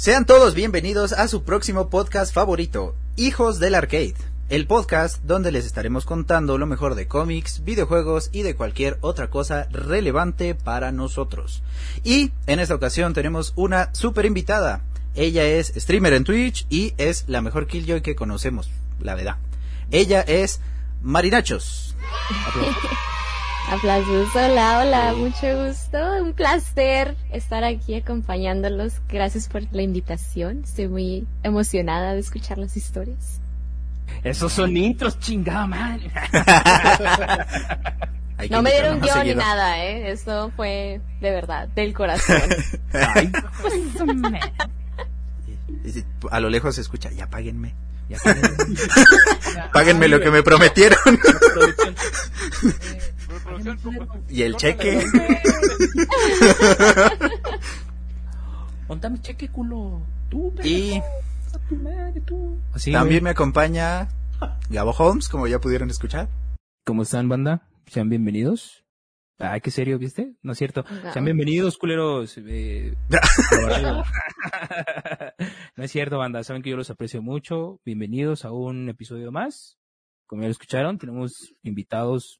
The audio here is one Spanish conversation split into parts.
Sean todos bienvenidos a su próximo podcast favorito, Hijos del Arcade, el podcast donde les estaremos contando lo mejor de cómics, videojuegos y de cualquier otra cosa relevante para nosotros. Y en esta ocasión tenemos una super invitada. Ella es streamer en Twitch y es la mejor Killjoy que conocemos, la verdad. Ella es Marinachos. Aplausos, hola, hola, mucho gusto, un placer estar aquí acompañándolos. Gracias por la invitación, estoy muy emocionada de escuchar las historias. Esos son intros, chingada madre. No me dieron guion ni nada, ¿eh? Esto fue de verdad, del corazón. Ay, pues, A lo lejos se escucha, ya páguenme. Ya páguenme. páguenme lo que me prometieron. Y el cheque. Ponta mi cheque, culo. Tú, y a tu madre, tú. Así, también me acompaña Gabo Holmes, como ya pudieron escuchar. ¿Cómo están, banda? Sean bienvenidos. Ay, qué serio, ¿viste? No es cierto. No. Sean bienvenidos, culeros. Eh, no es cierto, banda. Saben que yo los aprecio mucho. Bienvenidos a un episodio más. Como ya lo escucharon, tenemos invitados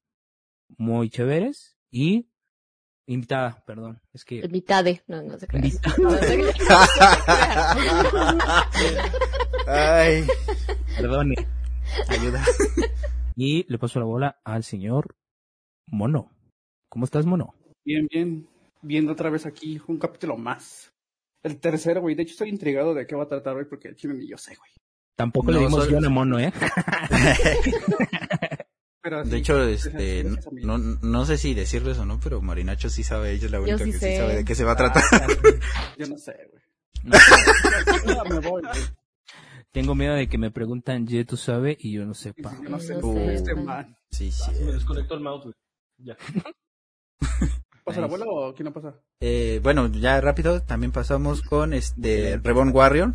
muy chéveres y invitada, perdón. Es que Mitad de, no, no se crean. Invitada. No se. Ay, perdone. ayuda. Y le paso la bola al señor Mono. ¿Cómo estás, Mono? Bien, bien. Viendo otra vez aquí un capítulo más. El tercero, güey. De hecho, estoy intrigado de qué va a tratar hoy porque el chino ni yo sé, güey. Tampoco No, le dimos soy- guion a Mono, ¿eh? Pero De hecho, este, no, no sé si decirles o no, pero Marinacho sí sabe, ella es la única sí que sí sabe de qué se va a tratar. Yo no sé, güey. No. Ya me voy, güey. Tengo miedo de que me preguntan, ¿ye tú sabes? Y yo no sepa. Yo no sé. No sé. Este man. Sí, sí. Me desconectó el mouse, güey. Ya. ¿Pasa la bola o quién no pasa? Eh, bueno, ya rápido, también pasamos con este Reborn Warrior.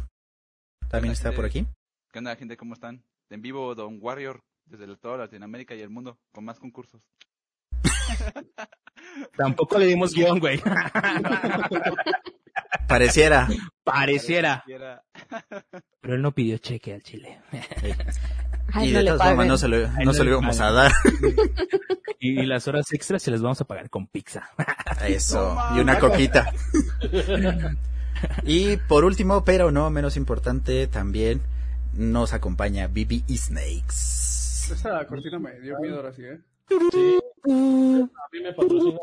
También está por aquí. ¿Qué onda, gente? ¿Cómo están? En vivo, Don Warrior, desde toda Latinoamérica y el mundo, con más concursos. Tampoco le dimos guion, güey. Pareciera. Pareciera. Pero él no pidió cheque al chile. Ay, y de todas formas no se lo, no se íbamos a dar. Y, y las horas extras se las vamos a pagar con pizza. Eso. Y una coquita. Y por último, pero no menos importante, también nos acompaña Bibi y Snakes. Esa cortina me dio miedo ahora sí, ¿eh? Sí. A mí me patrocina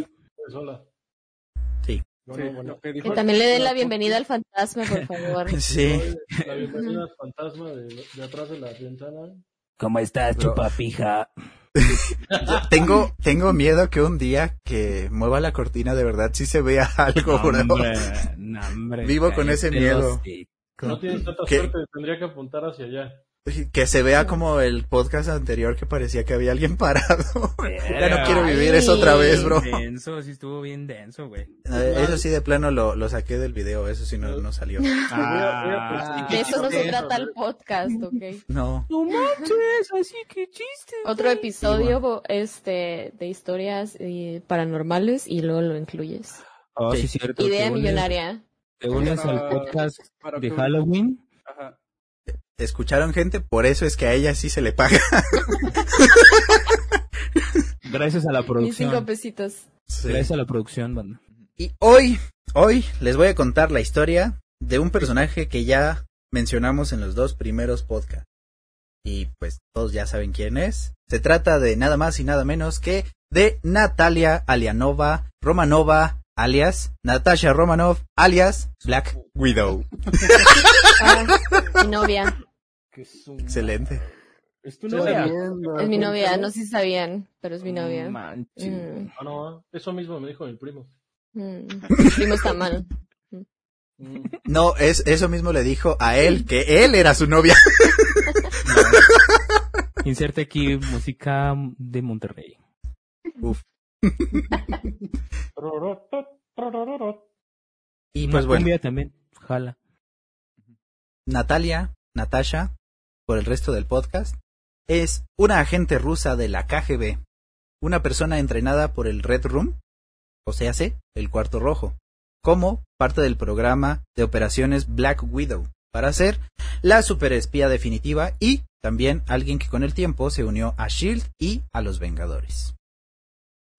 la sola. Sí. Bueno, Sí, bueno. que dijo- también le den la bienvenida al fantasma, por favor. Sí. La bienvenida al fantasma de, de atrás de la ventana. ¿Cómo estás, Bro. chupapija? Tengo, tengo miedo que un día que mueva la cortina de verdad sí se vea algo, bro. Hombre, no, hombre, Vivo con ese miedo. los. No tienes tanta ¿Qué? suerte, tendría que apuntar hacia allá. Que se vea como el podcast anterior que parecía que había alguien parado. ya no quiero vivir eso otra vez, bro. Denso, sí estuvo bien denso, güey. Eh, Eso sí, de plano lo, lo saqué del video, eso sí no, no salió. Ah, De eso no se trata el podcast, ¿ok? No. No manches, así que chiste. Otro episodio este de historias eh, paranormales y luego lo incluyes. Oh, sí, cierto. Idea millonaria. Te unes al podcast Para de Halloween. Ajá. ¿Escucharon, gente? Por eso es que a ella sí se le paga. Gracias a la producción. cinco pesitos. Gracias a la producción, banda. Y hoy, hoy les voy a contar la historia de un personaje que ya mencionamos en los dos primeros podcasts. Y pues todos ya saben quién es. Se trata de nada más y nada menos que de Natalia Alianova Romanova, alias Natasha Romanov, alias Black Widow. Ah, mi novia. Excelente. ¿Es tu novia? Es mi novia, no sé si sabían, pero es mi novia. Manches. Mm, Ah, no, eso mismo me dijo mi primo. mm. Primo está mal. Mm. No, es, eso mismo le dijo a él, que él era su novia. Inserte aquí música de Monterrey. Uf. Y pues bueno, también. Jala. Natalia, Natasha, por el resto del podcast, es una agente rusa de la KGB, una persona entrenada por el Red Room, o sea, el cuarto rojo, como parte del programa de operaciones Black Widow para ser la superespía definitiva y también alguien que con el tiempo se unió a Shield y a los Vengadores.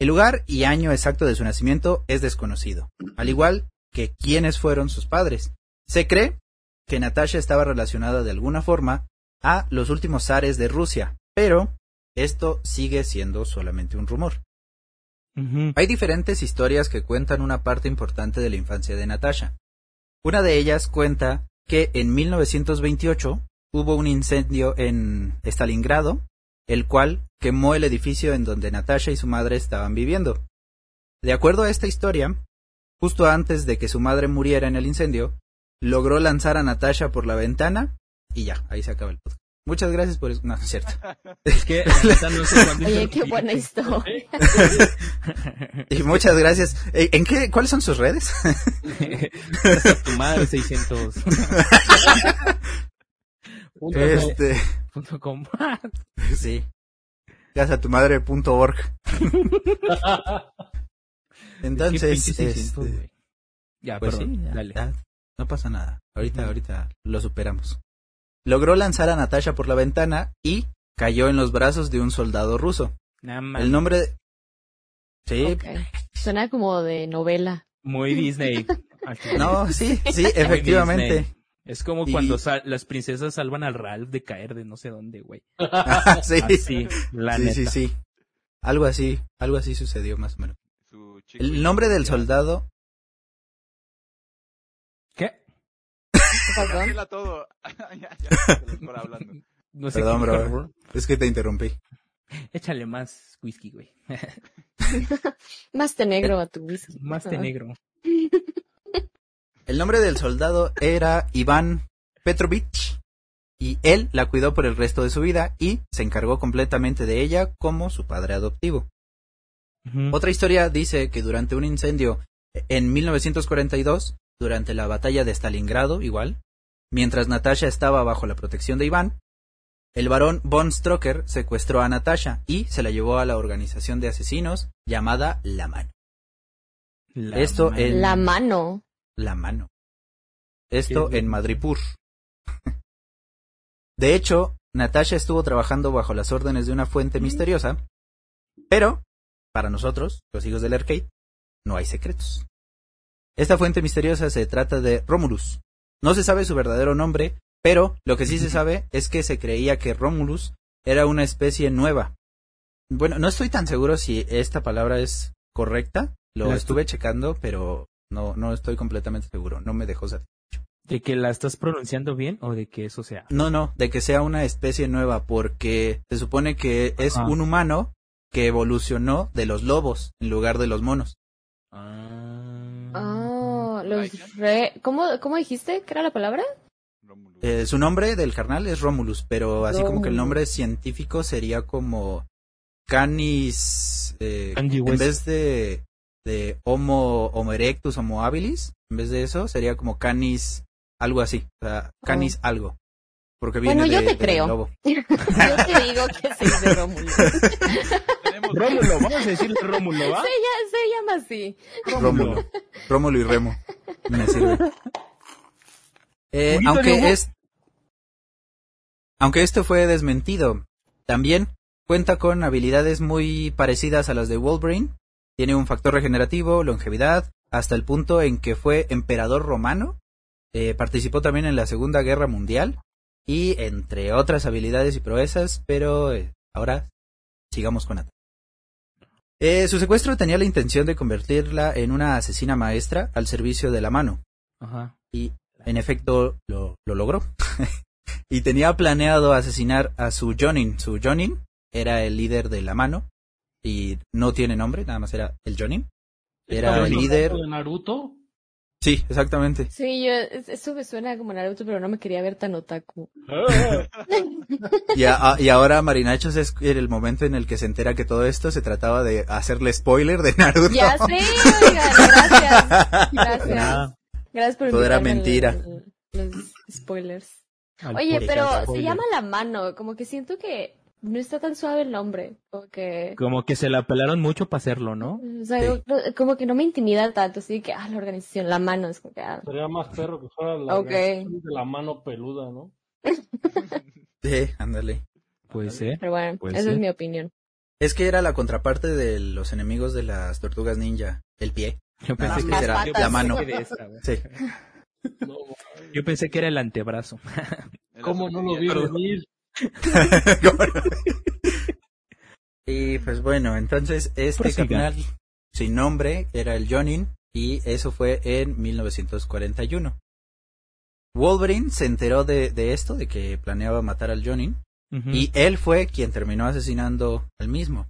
El lugar y año exacto de su nacimiento es desconocido, al igual que quiénes fueron sus padres. Se cree que Natasha estaba relacionada de alguna forma a los últimos zares de Rusia, pero esto sigue siendo solamente un rumor. Hay diferentes historias que cuentan una parte importante de la infancia de Natasha. Una de ellas cuenta que en 1928 hubo un incendio en Stalingrado, el cual quemó el edificio en donde Natasha y su madre estaban viviendo. De acuerdo a esta historia, justo antes de que su madre muriera en el incendio, logró lanzar a Natasha por la ventana y ya, ahí se acaba el podcast. Muchas gracias por eso. No, es cierto. Es que no sé Oye, qué buena historia. Y muchas gracias. Eh, ¿En qué? ¿Cuáles son sus redes? Tu madre 600. Punto este, punto com. sí. A tu madre.org. Entonces, Es que pinche 600, este. Ya, Pues perdón, sí, ya, dale. ya, no pasa nada. Ahorita, ahorita lo superamos. Logró lanzar a Natasha por la ventana y cayó en los brazos de un soldado ruso. Nada más. El nombre de... Sí, Ok. Suena como de novela. Muy Disney. no, sí, sí, Muy efectivamente. Es como Y- cuando sal- las princesas salvan al Ralph de caer de no sé dónde, güey. sí, Así, la sí, neta. sí, sí. Algo así, algo así sucedió más o menos. Su chico El nombre del soldado, ¿Qué? ¿Qué pasó? Cancela todo. ya, ya, se los por hablando. No sé Perdón, bro. es que te interrumpí. Échale más whisky, güey. Más té negro a tu whisky. más Ah. negro. El nombre del soldado era Iván Petrovich y él la cuidó por el resto de su vida y se encargó completamente de ella como su padre adoptivo. Otra historia dice que durante un incendio en 1942, durante la batalla de Stalingrado, igual, mientras Natasha estaba bajo la protección de Iván, el barón von Stroker secuestró a Natasha y se la llevó a la organización de asesinos llamada La Mano. La Esto madre. en- La mano. La Mano. Esto ¿Qué es en Madripur. De hecho, Natasha estuvo trabajando bajo las órdenes de una fuente misteriosa, pero, para nosotros, los hijos del arcade, no hay secretos. Esta fuente misteriosa se trata de Romulus. No se sabe su verdadero nombre, pero lo que sí se sabe es que se creía que Romulus era una especie nueva. Bueno, no estoy tan seguro si esta palabra es correcta. Lo La estuve checando, pero no, no estoy completamente seguro. No me dejó saber. ¿De que la estás pronunciando bien o de que eso sea? No, no, de que sea una especie nueva, porque se supone que es Ajá. un humano que evolucionó de los lobos en lugar de los monos. Oh, los Vaya. re... ¿Cómo, ¿Cómo dijiste que era la palabra? Eh, su nombre del carnal es Romulus, pero así como que el nombre científico sería como Canis. eh, en vez de, de Homo, Homo erectus, Homo habilis, en vez de eso sería como Canis, algo así. O sea, Canis algo. Porque viene Bueno, yo de- te del creo. lobo. Yo te digo que es de Rómulo. se, Tenemos Rómulo, vamos a decirle Rómulo, ¿va? lla- se llama así. Rómulo. Rómulo y Remo. Me sirve. Eh, aunque es, aunque esto fue desmentido, también cuenta con habilidades muy parecidas a las de Wolverine. Tiene un factor regenerativo, longevidad, hasta el punto en que fue emperador romano. Eh, participó también en la Segunda Guerra Mundial y entre otras habilidades y proezas, pero eh, ahora sigamos con Nat. Eh, su secuestro tenía la intención de convertirla en una asesina maestra al servicio de la mano. Ajá. Y en efecto lo, lo logró. y tenía planeado asesinar a su Jonin. Su Jonin era el líder de la mano. Y no tiene nombre, nada más era el Jonin. Era ¿Estamos el líder. de Naruto? Sí, exactamente. Sí, yo, es- eso me suena como Naruto, pero no me quería ver tan otaku. Eh, Y, a- y ahora Marinachos es el momento en el que se entera que todo esto se trataba de hacerle spoiler de Naruto. Ya sé, oigan, gracias. Gracias. Gracias por Todo era mentira. Los spoilers. Al Oye, pero se llama la mano, como que siento que no está tan suave el nombre. Como que. Como que se la pelaron mucho para hacerlo, ¿no? O sea, Sí. como que no me intimida tanto, así que, ah, la organización, la mano, es como que, ah, Sería más perro que fuera la Ok. organización de la mano peluda, ¿no? Sí, ándale. Puede ser. pero bueno, Puede esa ser. es mi opinión. Es que era la contraparte de los enemigos de las tortugas ninja, el pie. Yo pensé que patas. la mano. Sí. No, Yo pensé que era el antebrazo. ¿Cómo no lo vi venir? y pues bueno, entonces este Prosiga. carnal sin nombre era el Jonin y eso fue en 1941. Wolverine se enteró de, de esto, de que planeaba matar al Jonin, y él fue quien terminó asesinando al mismo.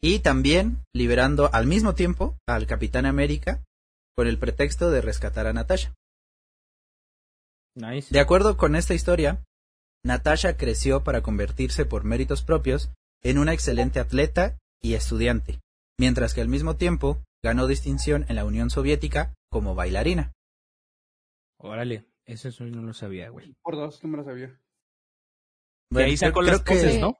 Y también liberando al mismo tiempo al Capitán América con el pretexto de rescatar a Natasha. Nice. De acuerdo con esta historia, Natasha creció para convertirse por méritos propios en una excelente atleta y estudiante, mientras que al mismo tiempo ganó distinción en la Unión Soviética como bailarina. Órale, eso sí no lo sabía, güey. Por dos, no me lo sabía. De ahí sacó creo las que- poses, ¿no?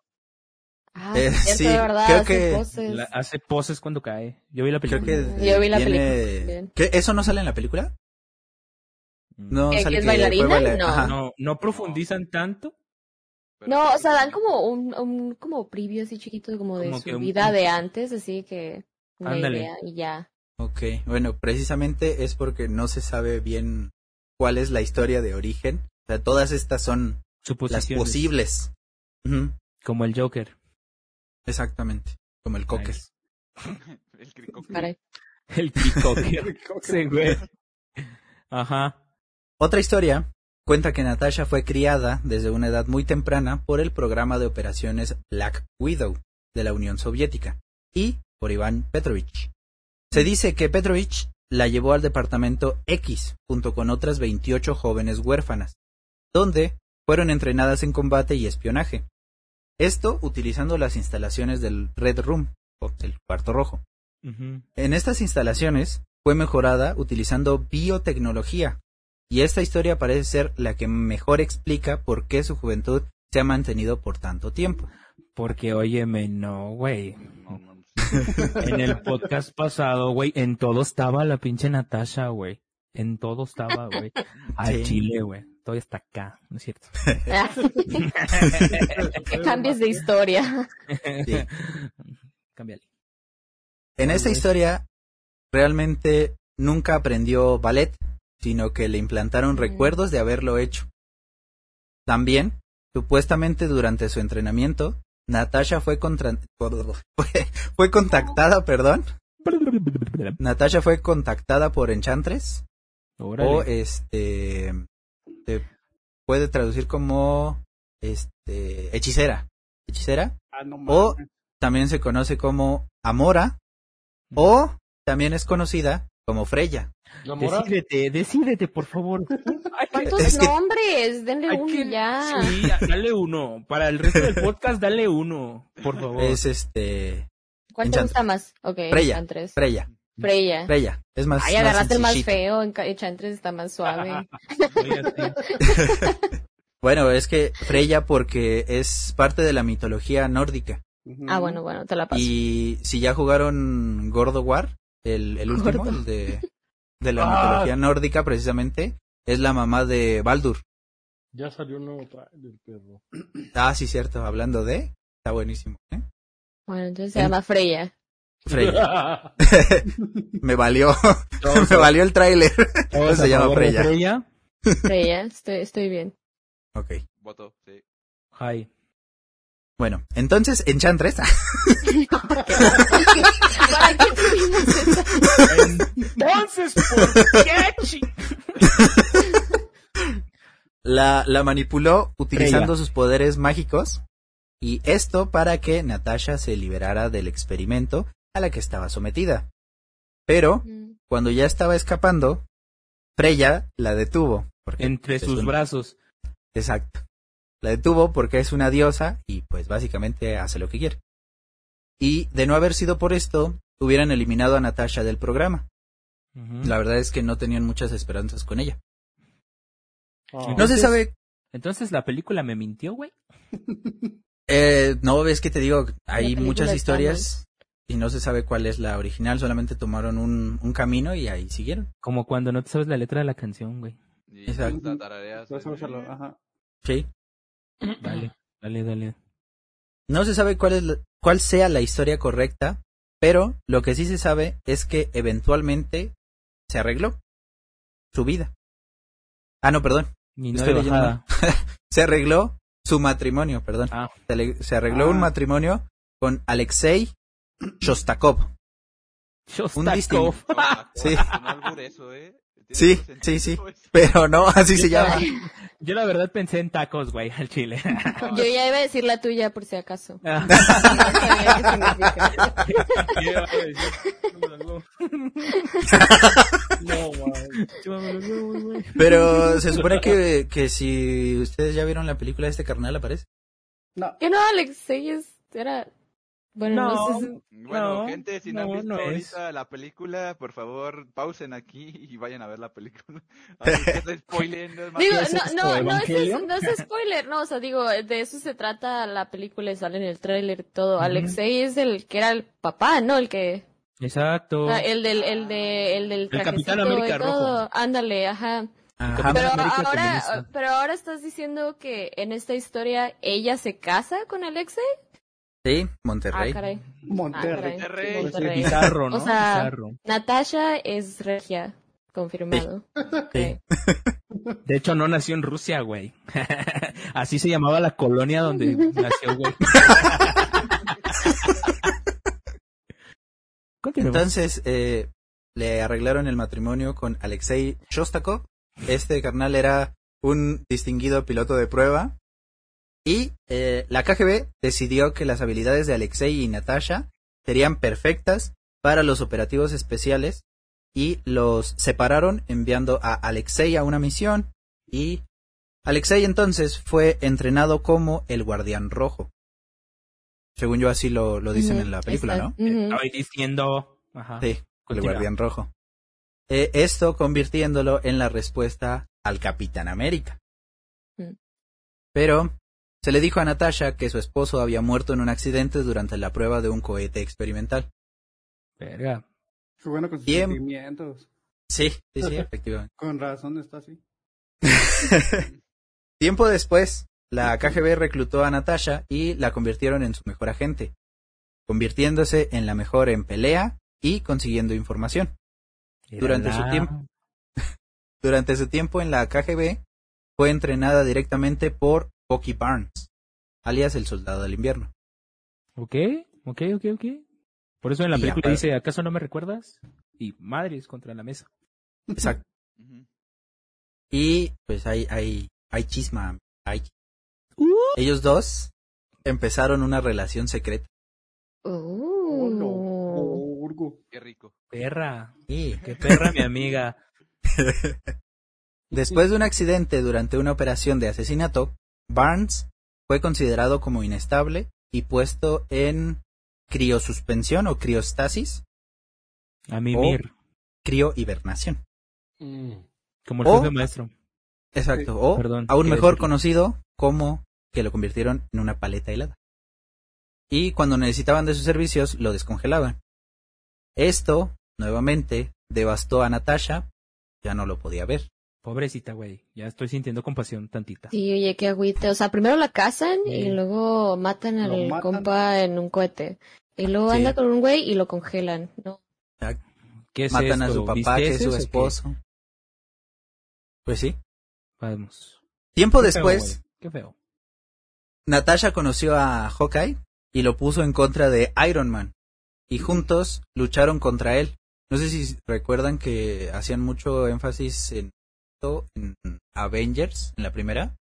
Ah, Eh, sí, de verdad, creo hace que poses. La- hace poses cuando cae. Yo vi la Creo película. Yo vi la tiene- película. ¿Eso no sale en la película? No ¿Que- sale que es bailarina? baila- No. No, no profundizan tanto. No, o sea, dan como un, un como preview así chiquito como de Como su un- vida de antes, así que una Ándale. idea y ya. Ok, bueno, precisamente es porque no se sabe bien cuál es la historia de origen. O sea, todas estas son las Suposiciones. posibles. Como el Joker. Exactamente, como el cocker. El crico. Caray. El Kicoker. Sí, güey. Ajá. Otra historia cuenta que Natasha fue criada desde una edad muy temprana por el programa de operaciones Black Widow de la Unión Soviética y por Iván Petrovich. Se dice que Petrovich la llevó al departamento X junto con otras 28 jóvenes huérfanas, donde fueron entrenadas en combate y espionaje. Esto utilizando las instalaciones del Red Room, o del cuarto rojo. En estas instalaciones fue mejorada utilizando biotecnología, y esta historia parece ser la que mejor explica por qué su juventud se ha mantenido por tanto tiempo. Porque, óyeme, no, güey. En el podcast pasado, güey, en todo estaba la pinche Natasha, güey. En todo estaba, güey. Al Sí. chile, güey. Todo está acá, ¿no es cierto? Que cambies de historia. Sí. Cámbiale. En esta historia realmente nunca aprendió ballet, sino que le implantaron recuerdos de haberlo hecho. También, supuestamente durante su entrenamiento, Natasha fue, contra- fue, fue contactada, perdón, Natasha fue contactada por Enchantress. Órale. o este se puede traducir como este hechicera. Hechicera. Ah, no O- también se conoce como Amora. O también es conocida como Freya. Decídete, decídete, por favor. ¿Cuántos Es que- nombres? Denle uno que- ya. Sí, dale uno. Para el resto del podcast, dale uno, por favor. es este ¿Cuál te gusta más? Ok, Freya. Enchantress. Freya Freya. Freya es más Ay, agarraste el más feo. Enchantress está más suave. Bueno es que Freya porque es parte de la mitología nórdica. Ah, bueno, bueno, te la paso. y si ya jugaron Gordo War el, el último Gordo. el de de la Ah. mitología nórdica precisamente es la mamá de Baldur Ya salió un nuevo trailer, perro. Ah, sí, cierto. Hablando de. Está buenísimo. ¿eh? Bueno, entonces se llama Freya. Freya. Me valió. Me valió el tráiler. se llama Freya. Freya. Freya, estoy, estoy bien. Ok. Voto, sí. Hi. Bueno, entonces Enchantress. Entonces, ¿por qué, chi- la, la manipuló utilizando Freya. sus poderes mágicos. Y esto para que Natasha se liberara del experimento a la que estaba sometida. Pero, Mm. cuando ya estaba escapando, Freya la detuvo. porque Entre sus un- brazos. Exacto. La detuvo porque es una diosa y pues básicamente hace lo que quiere. Y de no haber sido por esto, hubieran eliminado a Natasha del programa. La verdad es que no tenían muchas esperanzas con ella. Ah. No se sabe, Entonces la película me mintió, güey. Eh, no, ves que te digo, hay muchas historias y no se sabe cuál es la original, solamente tomaron un, un camino y ahí siguieron. Como cuando no te sabes la letra de la canción, güey. Y Exacto. ajá. Sí. Dale, dale, dale. No se sabe cuál es la- cuál sea la historia correcta, pero lo que sí se sabe es que eventualmente se arregló su vida. Ah, no, perdón. No. Se arregló su matrimonio, perdón. Ah, Se, le- se arregló un Ah. matrimonio con Alexei Shostakov. Shostakov. distinto. Sí. Sí. No albur eso, ¿eh? Tiene Sí, sí, sí. Pero no, así se llama. Yo la verdad pensé en tacos, güey, al chile. Yo ya iba a decir la tuya por si acaso. Ah. Pero se supone que, que si ustedes ya vieron la película de este carnal aparece. No, Que no, Alexei es- era... Bueno, no, No. Bueno, No, gente, si no, han no, visto no es. ahorita la película, por favor, pausen aquí y vayan a ver la película. Es más Digo, que- es no, no, no es, no es spoiler, no, o sea, digo, de eso se trata la película y sale en el tráiler todo. Alexei es el que era el papá, ¿no? El que, Exacto. ah, el del, el de, el del Capitán trajecito América y todo. rojo. Ándale, ajá. Ajá. Pero América ahora, comunista. pero ahora estás diciendo que en esta historia ella se casa con Alexei. Sí, Ah, Monterrey. caray. Monterrey. Monterrey. Monterrey. Bizarro, ¿no? O sea. Natasha es regia, confirmado. Sí. De hecho, no nació en Rusia, güey. Así se llamaba la colonia donde nació, güey. Entonces, eh, le arreglaron el matrimonio con Alexei Shostakov. Este carnal era un distinguido piloto de prueba. Y eh, la KGB decidió que las habilidades de Alexei y Natasha serían perfectas para los operativos especiales y los separaron enviando a Alexei a una misión y Alexei entonces fue entrenado como el guardián rojo. Según yo así lo, lo dicen en la película, está- ¿no? Estoy diciendo. Ajá. Sí, el guardián rojo. Eh, esto convirtiéndolo en la respuesta al Capitán América. Mm. Pero se le dijo a Natasha que su esposo había muerto en un accidente durante la prueba de un cohete experimental. Verga. Qué bueno con sus Bien. sentimientos. Sí, sí, sí, efectivamente. Con razón está así. Tiempo después, la KGB reclutó a Natasha y la convirtieron en su mejor agente, convirtiéndose en la mejor en pelea y consiguiendo información. Durante su tiempo. Durante su tiempo en la KGB, fue entrenada directamente por Bucky Barnes, alias el soldado del invierno. Ok, ok, ok, ok. Por eso en la Y película dice, ¿acaso no me recuerdas? Y madres contra la mesa. Exacto. Y pues hay, hay, hay chisma. Hay... Ellos dos empezaron una relación secreta. Oh, no. Oh. Urgo. Qué rico. Perra. Y Qué perra, mi amiga. después de un accidente durante una operación de asesinato, Barnes fue considerado como inestable y puesto en criosuspensión o criostasis, A mimir. criohibernación. Mm. Como el o- jefe maestro. Exacto. O Perdón, aún mejor conocido como que lo convirtieron en una paleta helada. Y cuando necesitaban de sus servicios, lo descongelaban. Esto, nuevamente, devastó a Natasha. Ya no lo podía ver. Pobrecita, güey. Ya estoy sintiendo compasión tantita. Sí, oye, qué agüite. O sea, primero la casan y luego matan al matan. compa en un cohete. Y luego Sí. anda con un güey y lo congelan. No. ¿Qué es Matan a su papá, que es ¿Visteces su esposo. Pues sí. Vamos. Tiempo Qué feo, después, güey. Qué feo. Natasha conoció a Hawkeye y lo puso en contra de Iron Man. Y juntos lucharon contra él. No sé si recuerdan que hacían mucho énfasis en, en Avengers, en la primera.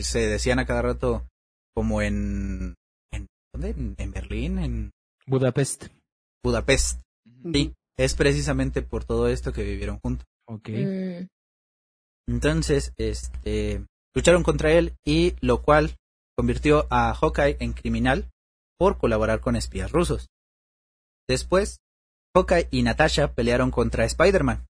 Se decían a cada rato como en, en ¿dónde? En, en Berlín, en Budapest. Budapest. Sí, es precisamente por todo esto que vivieron juntos. Ok. Mm. Entonces, este, lucharon contra él y lo cual convirtió a Hawkeye en criminal por colaborar con espías rusos. Después, Hawkeye y Natasha pelearon contra Spider-Man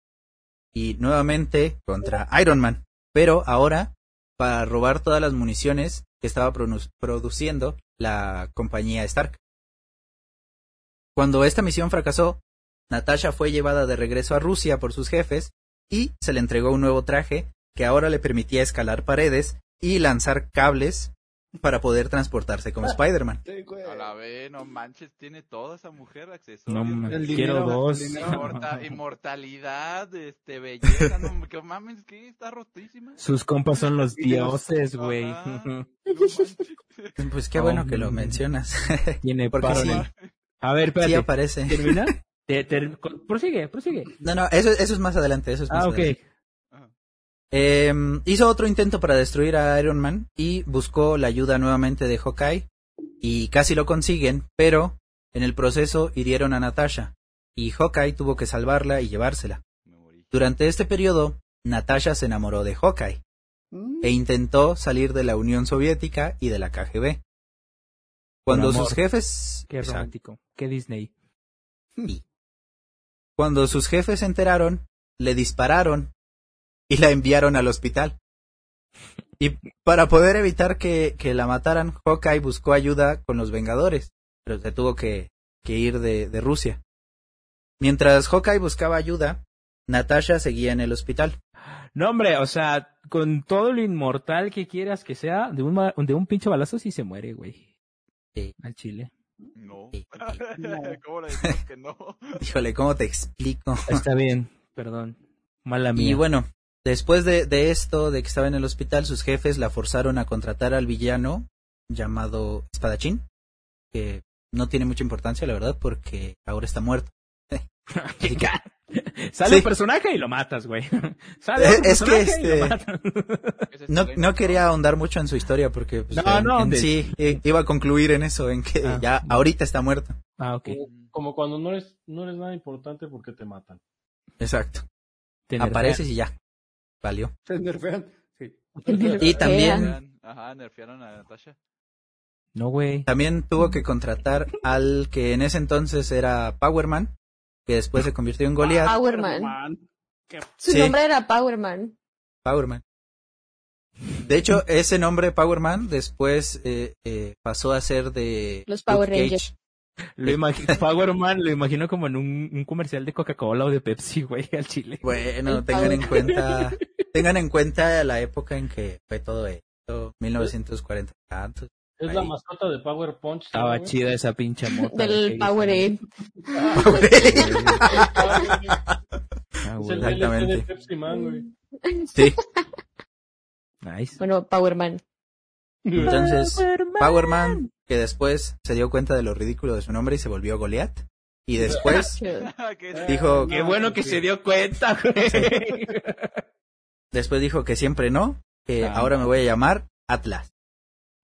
y nuevamente contra Iron Man, pero ahora para robar todas las municiones que estaba produ- produciendo la compañía Stark. Cuando esta misión fracasó, Natasha fue llevada de regreso a Rusia por sus jefes y se le entregó un nuevo traje que ahora le permitía escalar paredes y lanzar cables para poder transportarse como Spider-Man. Sí. A la vez, no manches, tiene toda esa mujer accesorio. No El quiero dinero, dos. el dinero. Inmorta- inmortalidad, este, belleza, no, que mames, que está rotísima. Sus compas son los dioses, güey. No manches. Pues qué Oh, bueno que lo mencionas. Tiene Porque paro sí. A ver, sí espérate. aparece. ¿Termina? Te- Prosigue, prosigue. No, no, eso, eso es más adelante. Eso es más Ah, ok. adelante. Ajá. Em, hizo otro intento para destruir a Iron Man y buscó la ayuda nuevamente de Hawkeye y casi lo consiguen, pero en el proceso hirieron a Natasha y Hawkeye tuvo que salvarla y llevársela. Durante este periodo, Natasha se enamoró de Hawkeye Mm. e intentó salir de la Unión Soviética y de la KGB. Cuando amor. sus jefes Qué romántico. Qué Disney. Cuando sus jefes se enteraron, le dispararon y la enviaron al hospital. Y para poder evitar que, que la mataran, Hawkeye buscó ayuda con los Vengadores, pero se tuvo que, que ir de, de Rusia. Mientras Hawkeye buscaba ayuda, Natasha seguía en el hospital. No, hombre, o sea, con todo lo inmortal que quieras que sea, de un, de un pinche balazo sí se muere, güey. Sí. Al chile. No. ¿Cómo le que no? Híjole, ¿cómo te explico? Está bien, perdón. Mala mía. Y bueno, después de, de esto, de que estaba en el hospital, sus jefes la forzaron a contratar al villano llamado Espadachín, que no tiene mucha importancia, la verdad, porque ahora está muerto. Así que- Sale Sí. un personaje y lo matas, güey. Sale Eh, es que, personaje y lo este, matas. No, no quería ahondar mucho en su historia porque pues, No, en, no, en sí eh, iba a concluir en eso, en que Ah. ya ahorita está muerto. Ah, ok. Como, como cuando no eres, no eres nada importante porque te matan. Exacto. Te. Apareces y ya. Valió. Se nerfean. Sí. Y también, Ajá, nerfearon a Natasha. No, güey. también tuvo que contratar al que en ese entonces era Power Man, que después se convirtió en Goliath. Power Man. Man. Qué- Su Sí. nombre era Power Man. Power Man. De hecho, ese nombre Power Man después eh, eh, pasó a ser de Los Power Luke Rangers. Lo imagino, Power Man, lo imagino como en un, un comercial de Coca-Cola o de Pepsi, güey, al chile. Bueno, tengan en Power. cuenta, tengan en cuenta la época en que fue todo esto, 1940 y tantos. Es Ahí. la mascota de Power Punch. Estaba ¿no? chida esa pinche mota. Del Powerade. Ah, güey. Exactamente. DLC de Pepsi Man, güey. Sí, Nice. Bueno, Power Entonces Power Man, que después se dio cuenta de lo ridículo de su nombre y se volvió Goliath. Y después. ¿Qué? dijo, Qué bueno que se dio cuenta, güey. después dijo que siempre no, que Ah. ahora me voy a llamar Atlas.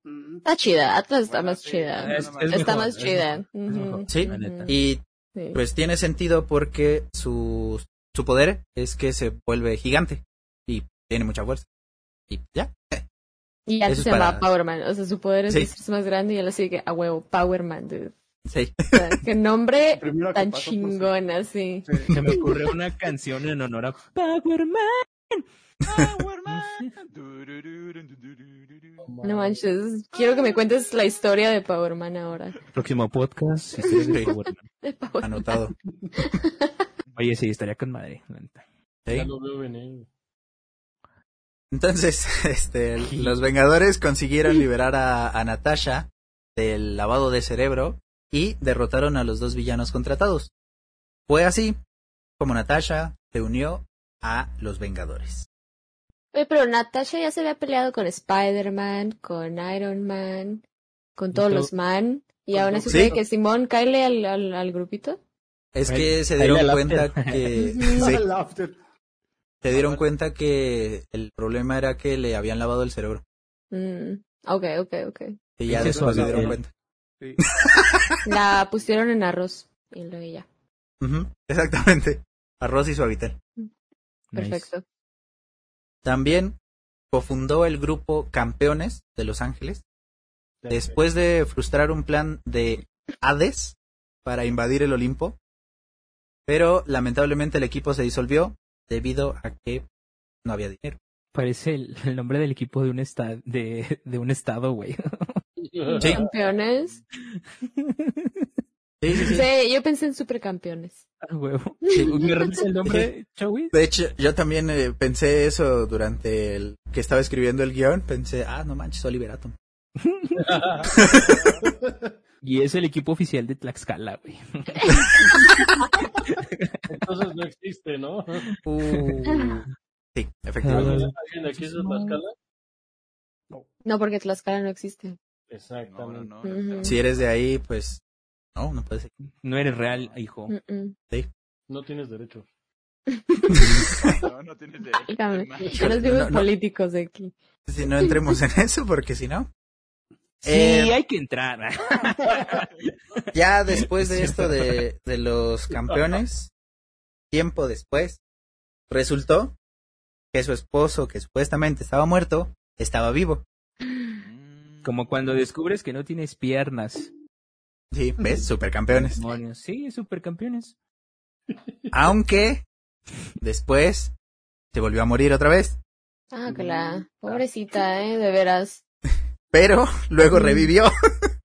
Mm. Está chida. Atlas está Bueno, más sí, chida. Es- es Está mejor, más es chida. mejor, es Ujú. mejor, Sí. Y Sí. pues tiene sentido porque su, su poder es que se vuelve gigante y tiene mucha fuerza. Y ya. Y es se llamaba para- Power Man. O sea, su poder es Sí. hacerse más grande y él así que a huevo, Power Man, dude. Sí. O sea, qué nombre tan chingón así. sí. Se me ocurrió una canción en honor a Power Man. Power Man. No manches. Quiero que me cuentes la historia de Power Man ahora. Próximo podcast, historia de Power Man. De Power Man. Anotado. Oye, sí, estaría con madre. Sí. Ya lo veo venir. Entonces, este, los Vengadores consiguieron liberar a, a Natasha del lavado de cerebro y derrotaron a los dos villanos contratados. Fue así como Natasha se unió a los Vengadores. Oye, pero Natasha ya se había peleado con Spider-Man, con Iron Man, con todos todo- los man. Y aún así Sí. que Simón cae al, al, al grupito. Es que se dieron cuenta que sí. se dieron cuenta que el problema era que le habían lavado el cerebro. Mm, ok, ok, ok. Y ya después se dieron cuenta. Sí. La pusieron en arroz. Y luego ya. Exactamente. Arroz y suavitel. Nice. Perfecto. También cofundó el grupo Campeones de Los Ángeles después de frustrar un plan de Hades para invadir el Olimpo. Pero lamentablemente el equipo se disolvió debido a que no había dinero. Parece el, el nombre del equipo de un estado, de, de un estado, güey. Sí. Campeones. Sí, sí, sí. Sí, yo pensé en supercampeones. Ah, huevo. ¿Me repites el nombre, Chowi? De hecho, yo también eh, pensé eso durante el que estaba escribiendo el guion. Pensé, ah, no manches, Oliver Atom. Y es el equipo oficial de Tlaxcala, güey. Entonces no existe, ¿no? Uh, sí, efectivamente. ¿Alguien de aquí es de Tlaxcala? No, porque Tlaxcala no existe. No, no, Exactamente. no. Ujú. Si eres de ahí, pues no, no puede ser. No eres real, hijo. Mm-mm. No tienes derecho. No, no tienes derecho. Ya los No, no. políticos de aquí. Si no entremos en eso, porque si no. Sí, Eh, hay que entrar. Ya después de esto de, de los campeones, tiempo después, resultó que su esposo, que supuestamente estaba muerto, estaba vivo. Como cuando descubres que no tienes piernas. Sí, ¿ves? Supercampeones. Sí, supercampeones. Aunque después se volvió a morir otra vez, Ah, que la pobrecita, eh, de veras. Pero luego Mm. revivió.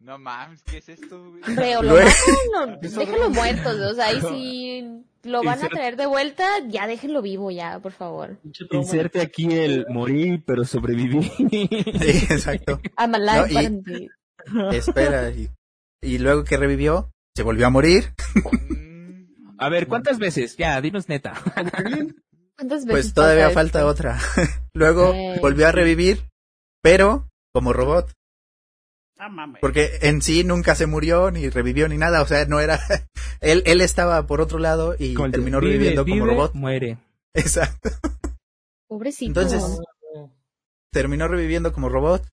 No mames, ¿qué es esto, güey? Lo Luego- matan, o déjenlo muertos, o sea, ahí si lo van a traer de vuelta, ya déjenlo vivo ya, por favor. Inserte aquí el morir, pero sobreviví. Sí, exacto. I'm alive, No, y-. Espera. Y, y luego que revivió, se volvió a morir. Mm. A ver, ¿cuántas veces? Ya, dinos neta. ¿Cuántas veces Pues todavía falta otra. luego Ey. volvió a revivir, pero como robot. Ah, mames. Porque en sí nunca se murió, ni revivió, ni nada. O sea, no era. él, él estaba por otro lado y terminó vive, reviviendo como robot. Muere. Exacto. Pobrecito. Entonces- Terminó reviviendo como robot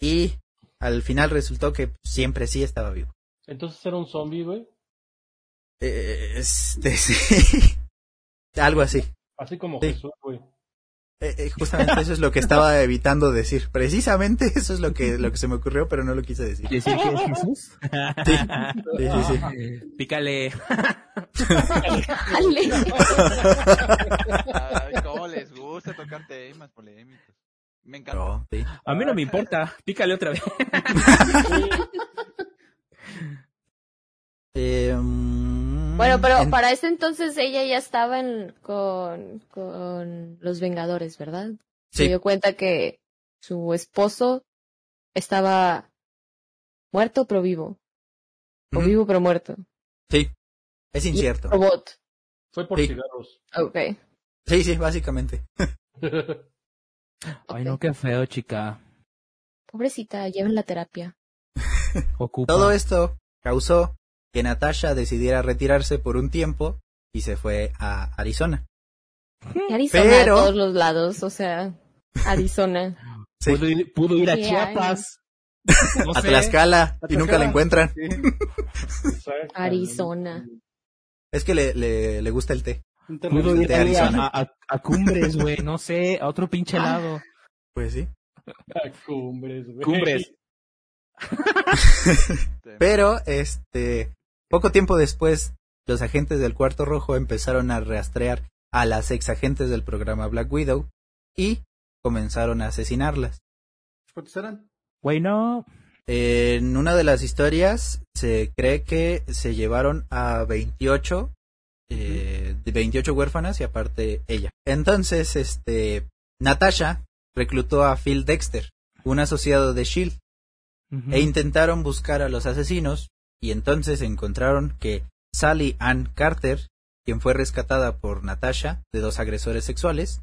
y al final resultó que siempre sí estaba vivo. Entonces era un zombie, güey. Eh, Este, sí. Algo así. Así como Sí. Jesús, güey. Eh, eh, justamente eso es lo que estaba evitando decir. Precisamente eso es lo que, lo que se me ocurrió, pero no lo quise decir. ¿Decir que es Jesús? Sí, sí, sí, sí. Pícale. Ay, cómo les gusta tocar temas polémicos. Me encanta. No, sí. A mí no me importa. Pícale otra vez. Eh, mm, Bueno, pero en- para ese entonces ella ya estaba en, con, con los Vengadores, ¿verdad? Se Sí. dio cuenta que su esposo estaba muerto pero vivo. O vivo pero muerto. Sí, es incierto. Robot. Fue por Sí. cigarros. Ok. Sí, sí, básicamente. Ay, no, qué feo, chica. Pobrecita, lleven la terapia. Ocupa. Todo esto causó que Natasha decidiera retirarse por un tiempo y se fue a Arizona. Y Arizona Pero- a todos los lados, o sea, Arizona. Sí. Pudo, ir, pudo ir a Chiapas. No A. Tlaxcala y nunca la encuentran. Arizona. Es que le, le, le gusta el té. Un Pudo ir de a, Arizona. a, a- a Cumbres, güey. No sé, a otro pinche lado. Pues sí. A Cumbres, güey. Cumbres. Pero, este, poco tiempo después, los agentes del Cuarto Rojo empezaron a rastrear a las ex agentes del programa Black Widow y comenzaron a asesinarlas. ¿Cuántos eran? Güey, no. En una de las historias se cree que se llevaron a 28, eh, de 28 huérfanas y aparte ella. Entonces, este, Natasha reclutó a Phil Dexter, un asociado de Shield, e intentaron buscar a los asesinos y entonces encontraron que Sally Ann Carter, quien fue rescatada por Natasha de dos agresores sexuales,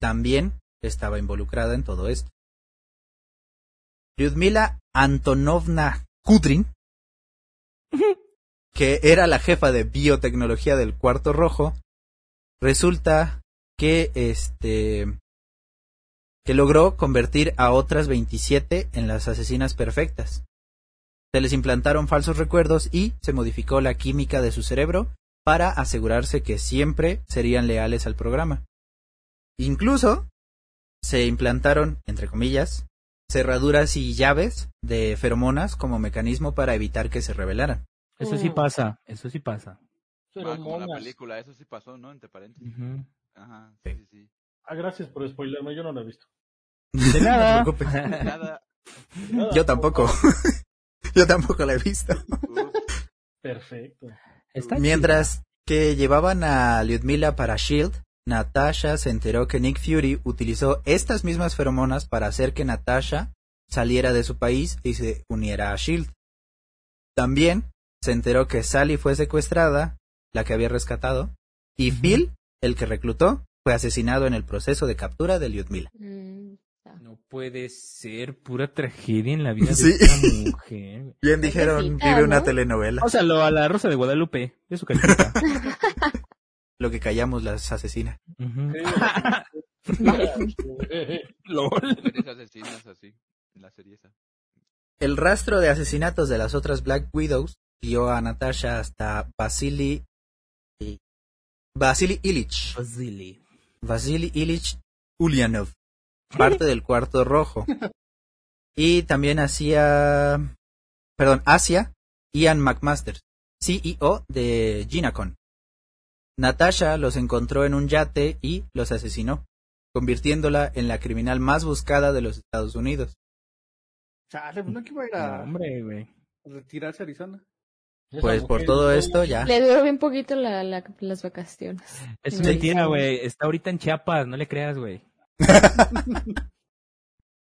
también estaba involucrada en todo esto. Lyudmila Antonovna Kudrin, que era la jefa de biotecnología del Cuarto Rojo, resulta que este que logró convertir a otras 27 en las asesinas perfectas. Se les implantaron falsos recuerdos y se modificó la química de su cerebro para asegurarse que siempre serían leales al programa. Incluso se implantaron, entre comillas, cerraduras y llaves de feromonas como mecanismo para evitar que se rebelaran. Eso sí pasa, eso sí pasa. Ah, como la monas. película, eso sí pasó, ¿no? Entre paréntesis. Ujú. Ajá, sí, sí, sí. Ah, gracias por spoilerme, yo no la he visto. De nada. No te preocupes. Nada. Nada, Yo tampoco. Yo tampoco la he visto. Perfecto. Está Mientras que llevaban a Lyudmila para Shield, Natasha se enteró que Nick Fury utilizó estas mismas feromonas para hacer que Natasha saliera de su país y se uniera a Shield. También se enteró que Sally fue secuestrada, la que había rescatado, y Phil, el que reclutó, fue asesinado en el proceso de captura de Lyudmila. Mm, puede ser pura tragedia en la vida Sí. de esta mujer. Bien dijeron, vive una ¿no? telenovela. O sea, lo, a la Rosa de Guadalupe, de su califica. Lo que callamos las asesina. Lol. asesinas así. En la serie esa. El rastro de asesinatos de las otras Black Widows guió a Natasha hasta Vasily Vasily Ilich. Vasily. Vasily Ilich Ulyanov, parte del cuarto rojo. Y también hacía, perdón, hacia Ian McMaster, CEO de Ginacon. Natasha los encontró en un yate y los asesinó, convirtiéndola en la criminal más buscada de los Estados Unidos. Chale, pues no que iba a ir No, a hombre, güey. retirarse a Arizona. Pues por todo esto ya. Le duró bien poquito la, la- las vacaciones. Es mentira, güey. Está ahorita en Chiapas, no le creas, güey.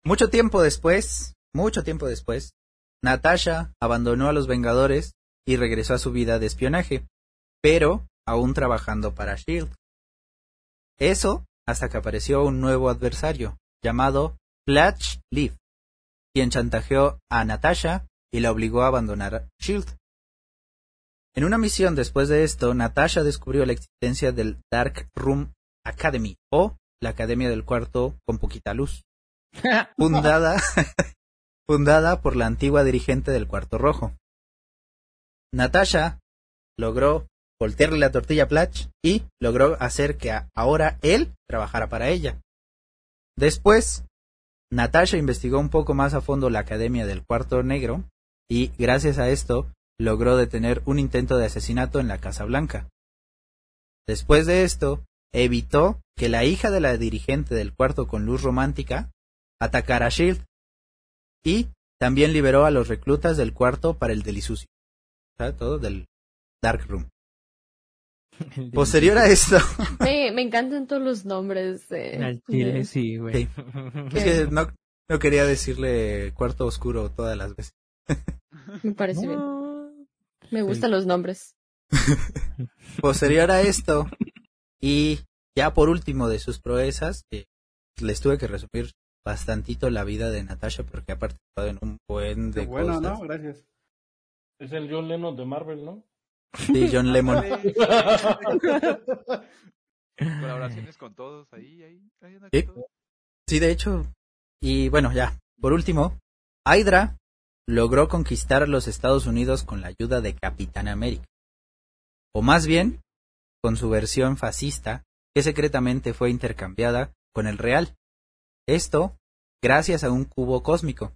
Mucho tiempo después, mucho tiempo después, Natasha abandonó a los Vengadores y regresó a su vida de espionaje, pero aún trabajando para Shield. Eso hasta que apareció un nuevo adversario, llamado Flash Leaf, quien chantajeó a Natasha y la obligó a abandonar Shield. En una misión después de esto, Natasha descubrió la existencia del Dark Room Academy, o la Academia del Cuarto con poquita luz fundada, fundada por la antigua dirigente del Cuarto Rojo. Natasha logró voltearle la tortilla a Platch y logró hacer que ahora él trabajara para ella. Después, Natasha investigó un poco más a fondo la Academia del Cuarto Negro y, gracias a esto, logró detener un intento de asesinato en la Casa Blanca. Después de esto, evitó que la hija de la dirigente del Cuarto con Luz Romántica atacar a Shield y también liberó a los reclutas del cuarto para el delisucio. Todo del Dark Room. Posterior a esto, Me, me encantan todos los nombres de... Al chile, de- sí, güey. Sí. es que no, no quería decirle cuarto oscuro todas las veces. Me parece bien. Me gustan los nombres. Posterior a esto, y ya por último de sus proezas, que les tuve que resumir bastantito la vida de Natasha porque ha participado en un buen Qué de bueno, cosas. ¿no? Gracias. Es el John Lennon de Marvel, ¿no? Sí, John Lemon. Colaboraciones con todos, ahí, ahí, ahí Sí. todos. Sí, de hecho. Y bueno, ya. Por último, Hydra logró conquistar los Estados Unidos con la ayuda de Capitán América. O más bien, con su versión fascista, que secretamente fue intercambiada con el real. Esto gracias a un cubo cósmico.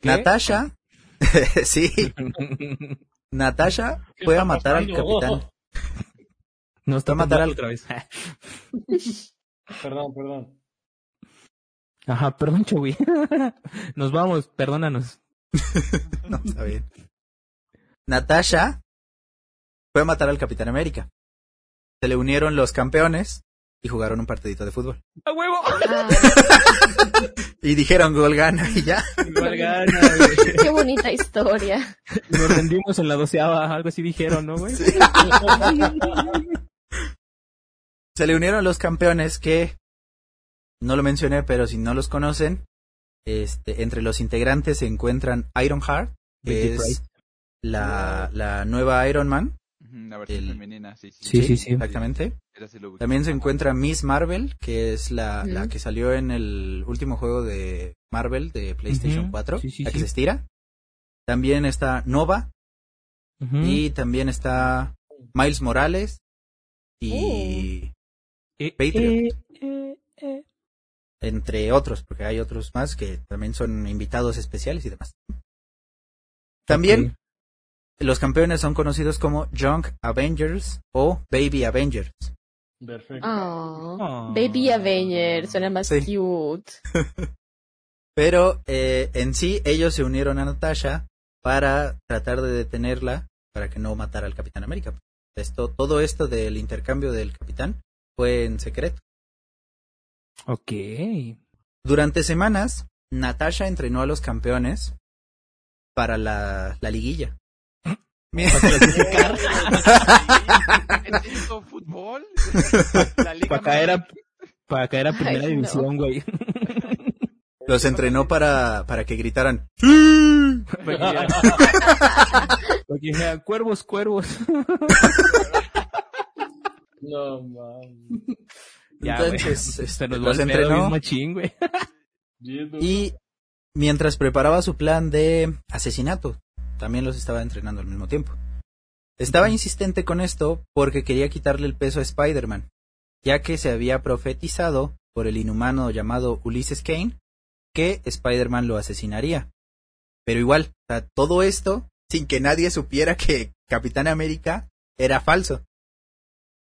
¿Qué? Natasha, sí, Natasha ¿Qué fue a matar al capitán. No está a matar al- otra vez. Perdón, perdón. Ajá, perdón, Chewy. Nos vamos, perdónanos. No, está bien. Natasha fue a matar al Capitán América. Se le unieron los campeones y jugaron un partidito de fútbol. ¡A huevo! Ah, Y dijeron gol gana y ya. Igual gana, güey. qué bonita historia. Nos rendimos en la doceava, algo así dijeron, ¿no, güey? Se le unieron los campeones que no lo mencioné, pero si no los conocen, este, entre los integrantes se encuentran Ironheart, que Betty es la, la nueva Iron Man. La versión El- femenina, sí, sí. Sí, sí, sí. Exactamente. También se encuentra Miss Marvel, que es la, la que salió en el último juego de Marvel de PlayStation Ujú, 4, sí, sí, la que se estira. También está Nova y también está Miles Morales y Eh, Patriot. eh, eh, eh. entre otros, porque hay otros más que también son invitados especiales y demás. También. Los campeones son conocidos como Young Avengers o Baby Avengers. Perfecto. Oh, Oh. Baby Avenger, suena más Sí. cute. Pero eh, en sí ellos se unieron a Natasha para tratar de detenerla para que no matara al Capitán América. Esto, todo esto del intercambio del Capitán fue en secreto. Ok. Durante semanas, Natasha entrenó a los campeones para la, la liguilla. ¿Necesito fútbol? Para caer a, para caer a primera Ay, no. división, güey. Los entrenó para, para que gritaran. Para que dijeran- para que dijeran, cuervos, cuervos. No, mames. Ya, Entonces, este, los pedo entrenó. machín, güey. Y mientras preparaba su plan de asesinato, también los estaba entrenando al mismo tiempo. Estaba insistente con esto porque quería quitarle el peso a Spider-Man, ya que se había profetizado por el inhumano llamado Ulysses Kane que Spider-Man lo asesinaría. Pero igual, o sea, todo esto sin que nadie supiera que Capitán América era falso.